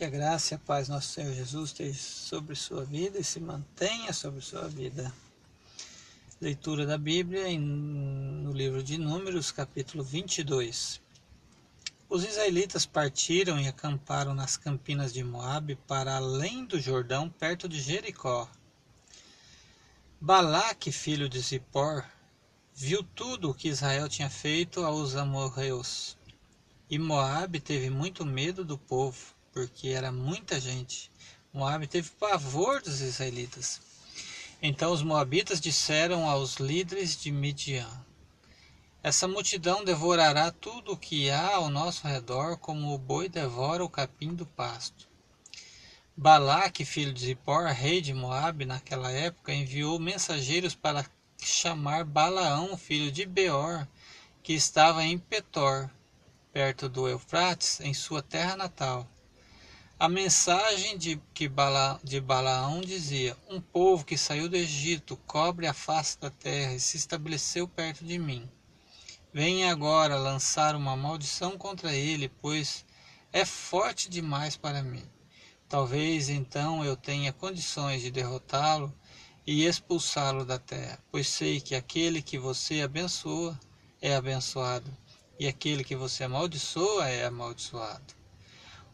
Que a graça e a paz nosso Senhor Jesus esteja sobre sua vida e se mantenha sobre sua vida. Leitura da Bíblia em, no livro de Números, capítulo 22. Os israelitas partiram e acamparam nas campinas de Moabe para além do Jordão, perto de Jericó. Balaque, filho de Zippor, viu tudo o que Israel tinha feito aos amorreus. E Moabe teve muito medo do povo, porque era muita gente. Moabe teve pavor dos israelitas. Então os moabitas disseram aos líderes de Midian: Essa multidão devorará tudo o que há ao nosso redor, como o boi devora o capim do pasto. Balaque, filho de Zippor, rei de Moabe, naquela época, enviou mensageiros para chamar Balaão, filho de Beor, que estava em Petor, perto do Eufrates, em sua terra natal. A mensagem de, que Bala, de Balaão dizia: Um povo que saiu do Egito cobre a face da terra e se estabeleceu perto de mim. Venha agora lançar uma maldição contra ele, pois é forte demais para mim. Talvez então eu tenha condições de derrotá-lo e expulsá-lo da terra, pois sei que aquele que você abençoa é abençoado, e aquele que você amaldiçoa é amaldiçoado.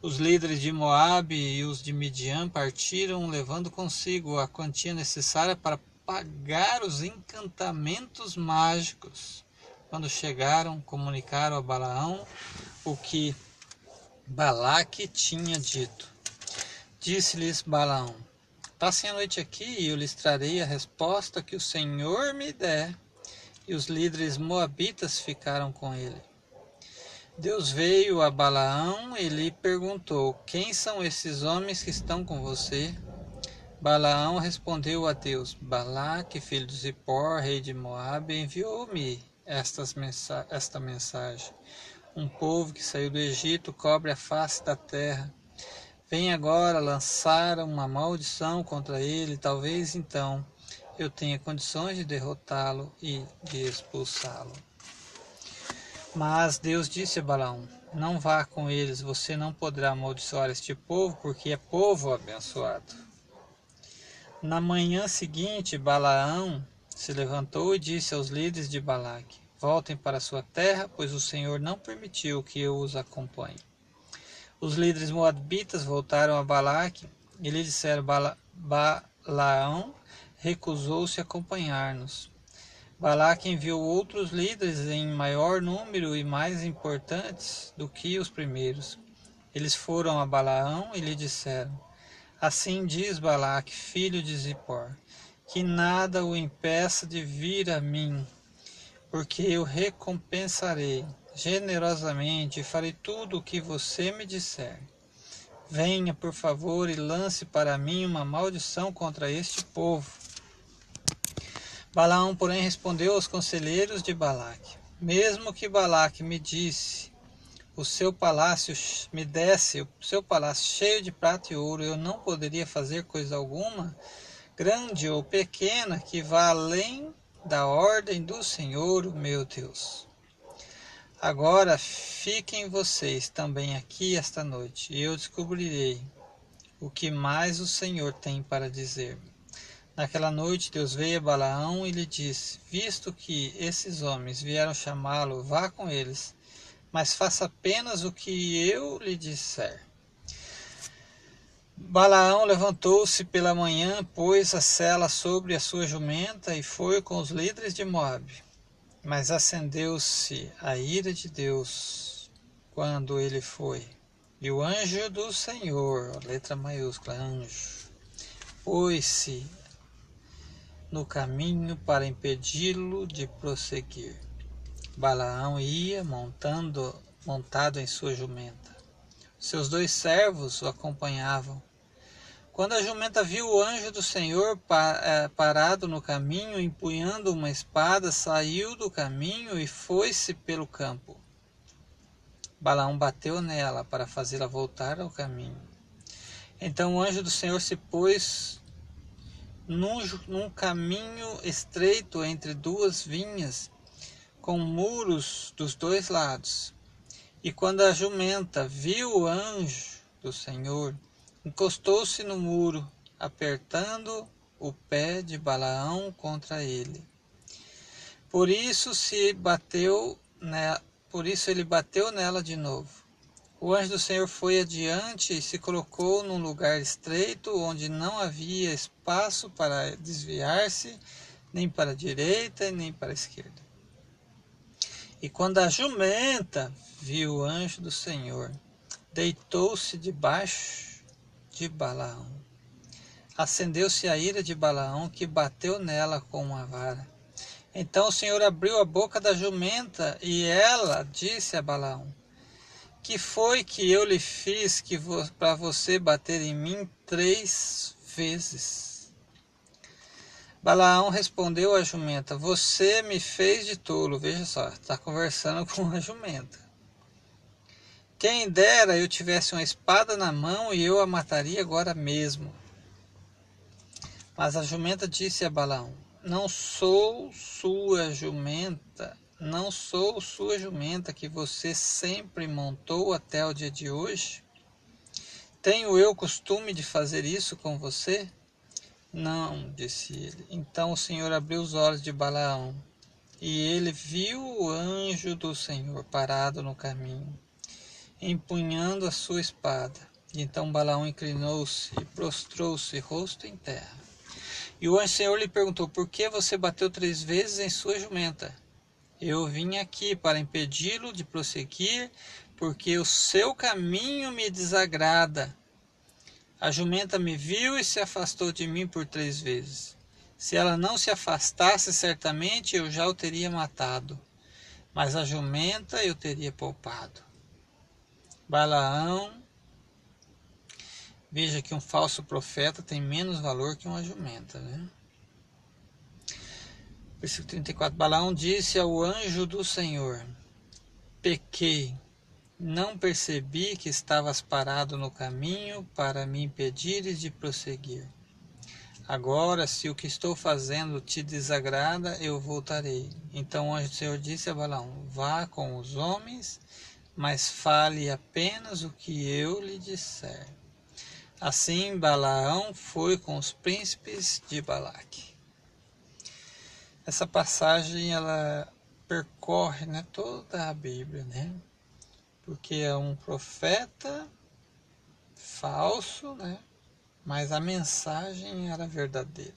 Os líderes de Moabe e os de Midian partiram, levando consigo a quantia necessária para pagar os encantamentos mágicos. Quando chegaram, comunicaram a Balaão o que Balaque tinha dito. Disse-lhes Balaão: Passem a noite aqui e eu lhes trarei a resposta que o Senhor me der. E os líderes moabitas ficaram com ele. Deus veio a Balaão e lhe perguntou: Quem são esses homens que estão com você? Balaão respondeu a Deus: Balaque, filho de Zippor, rei de Moabe, enviou-me esta mensagem. Um povo que saiu do Egito cobre a face da terra. Vem agora lançar uma maldição contra ele, talvez então eu tenha condições de derrotá-lo e de expulsá-lo. Mas Deus disse a Balaão: Não vá com eles, você não poderá amaldiçoar este povo, porque é povo abençoado. Na manhã seguinte, Balaão se levantou e disse aos líderes de Balaque: Voltem para sua terra, pois o Senhor não permitiu que eu os acompanhe. Os líderes moabitas voltaram a Balaque e lhe disseram: Balaão recusou-se a acompanhar-nos. Balaque enviou outros líderes em maior número e mais importantes do que os primeiros. Eles foram a Balaão e lhe disseram: Assim diz Balaque, filho de Zippor, que nada o impeça de vir a mim, porque eu recompensarei generosamente e farei tudo o que você me disser. Venha, por favor, e lance para mim uma maldição contra este povo. Balaão, porém, respondeu aos conselheiros de Balaque: Mesmo que Balaque me disse, o seu palácio me desse o seu palácio cheio de prata e ouro, eu não poderia fazer coisa alguma, grande ou pequena, que vá além da ordem do Senhor, meu Deus. Agora fiquem vocês também aqui esta noite, e eu descobrirei o que mais o Senhor tem para dizer-me. Naquela noite Deus veio a Balaão e lhe disse: Visto que esses homens vieram chamá-lo, vá com eles, mas faça apenas o que eu lhe disser. Balaão levantou-se pela manhã, pôs a sela sobre a sua jumenta e foi com os líderes de Moabe. Mas acendeu-se a ira de Deus quando ele foi. E o anjo do Senhor, letra maiúscula, anjo, pôs-se no caminho para impedi-lo de prosseguir. Balaão ia montando, montado em sua jumenta. Seus dois servos o acompanhavam. Quando a jumenta viu o anjo do Senhor eh, parado no caminho, empunhando uma espada, saiu do caminho e foi-se pelo campo. Balaão bateu nela para fazê-la voltar ao caminho. Então o anjo do Senhor se pôs num, num caminho estreito entre duas vinhas, com muros dos dois lados. E quando a jumenta viu o anjo do Senhor encostou-se no muro, apertando o pé de Balaão contra ele. Por isso se bateu, né, por isso ele bateu nela de novo. O anjo do Senhor foi adiante e se colocou num lugar estreito, onde não havia espaço para desviar-se, nem para a direita, nem para a esquerda. E quando a jumenta viu o anjo do Senhor, deitou-se debaixo de Balaão. Acendeu-se a ira de Balaão, que bateu nela com uma vara. Então o Senhor abriu a boca da jumenta, e ela disse a Balaão: Que foi que eu lhe fiz que vo para você bater em mim três vezes? Balaão respondeu à jumenta: Você me fez de tolo. Veja só, está conversando com a jumenta. Quem dera eu tivesse uma espada na mão e eu a mataria agora mesmo. Mas a jumenta disse a Balaão: Não sou sua jumenta, não sou sua jumenta que você sempre montou até o dia de hoje? Tenho eu costume de fazer isso com você? Não, disse ele. Então o Senhor abriu os olhos de Balaão, e ele viu o anjo do Senhor parado no caminho empunhando a sua espada. E então Balaão inclinou-se e prostrou-se rosto em terra. E o anjo Senhor lhe perguntou: Por que você bateu três vezes em sua jumenta? Eu vim aqui para impedi-lo de prosseguir, porque o seu caminho me desagrada. A jumenta me viu e se afastou de mim por três vezes. Se ela não se afastasse, certamente eu já o teria matado. Mas a jumenta eu teria poupado. Balaão. Veja que um falso profeta tem menos valor que uma jumenta, né? Versículo 34. Balaão disse ao anjo do Senhor: Pequei, não percebi que estavas parado no caminho para me impedires de prosseguir. Agora, se o que estou fazendo te desagrada, eu voltarei. Então o anjo do Senhor disse a Balaão: Vá com os homens mas fale apenas o que eu lhe disser. Assim Balaão foi com os príncipes de Balaque. Essa passagem ela percorre né, toda a Bíblia, né? Porque é um profeta falso, né? Mas a mensagem era verdadeira.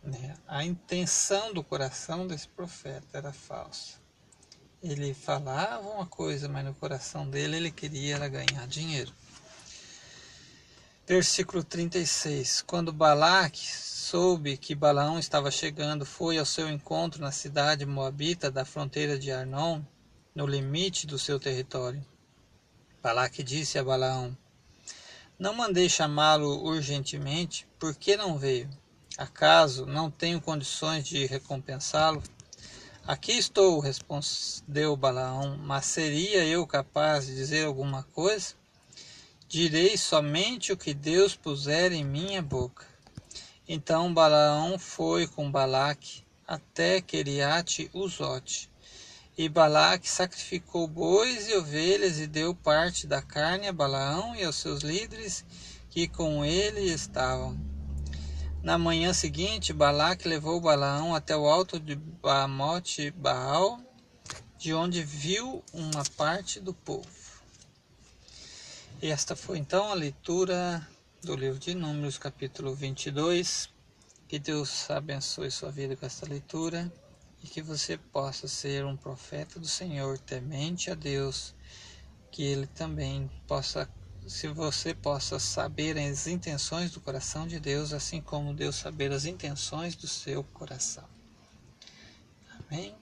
Né? A intenção do coração desse profeta era falsa. Ele falava uma coisa, mas no coração dele ele queria ganhar dinheiro. Versículo 36. Quando Balaque soube que Balaão estava chegando, foi ao seu encontro na cidade moabita da fronteira de Arnon, no limite do seu território. Balaque disse a Balaão: Não mandei chamá-lo urgentemente, por que não veio? Acaso não tenho condições de recompensá-lo? Aqui estou, respondeu Balaão, mas seria eu capaz de dizer alguma coisa? Direi somente o que Deus puser em minha boca. Então Balaão foi com Balaque até Queriate Uzote. E Balaque sacrificou bois e ovelhas e deu parte da carne a Balaão e aos seus líderes que com ele estavam. Na manhã seguinte, Balaque levou Balaão até o alto de Bamote Baal, de onde viu uma parte do povo. E esta foi então a leitura do livro de Números, capítulo 22. Que Deus abençoe sua vida com esta leitura e que você possa ser um profeta do Senhor, temente a Deus, que Ele também possa se você possa saber as intenções do coração de Deus, assim como Deus saber as intenções do seu coração. Amém?